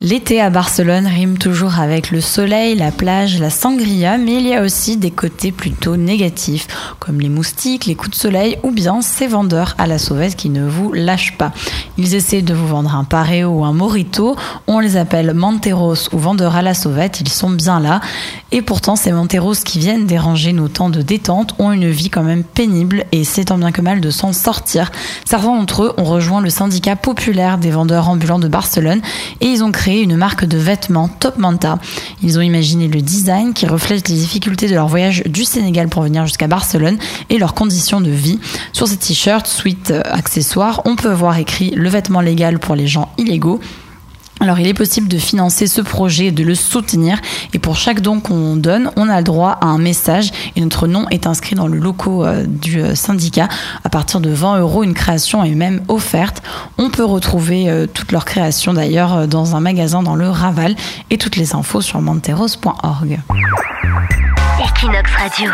L'été à Barcelone rime toujours avec le soleil, la plage, la sangria, mais il y a aussi des côtés plutôt négatifs, comme les moustiques, les coups de soleil ou bien ces vendeurs à la sauvette qui ne vous lâchent pas. Ils essaient de vous vendre un pareo ou un morito, on les appelle manteros ou vendeurs à la sauvette, ils sont bien là. Et pourtant, ces manteros qui viennent déranger nos temps de détente ont une vie quand même pénible et c'est tant bien que mal de s'en sortir. Certains d'entre eux ont rejoint le syndicat populaire des vendeurs ambulants de Barcelone et ils ont créé une marque de vêtements Top Manta. Ils ont imaginé le design qui reflète les difficultés de leur voyage du Sénégal pour venir jusqu'à Barcelone et leurs conditions de vie. Sur ces t-shirts, suite euh, accessoires, on peut voir écrit le vêtement légal pour les gens illégaux alors il est possible de financer ce projet, de le soutenir et pour chaque don qu'on donne, on a le droit à un message et notre nom est inscrit dans le loco euh, du euh, syndicat. À partir de 20 euros, une création est même offerte. On peut retrouver euh, toutes leurs créations d'ailleurs dans un magasin dans le Raval et toutes les infos sur Radio. Equinox Radio.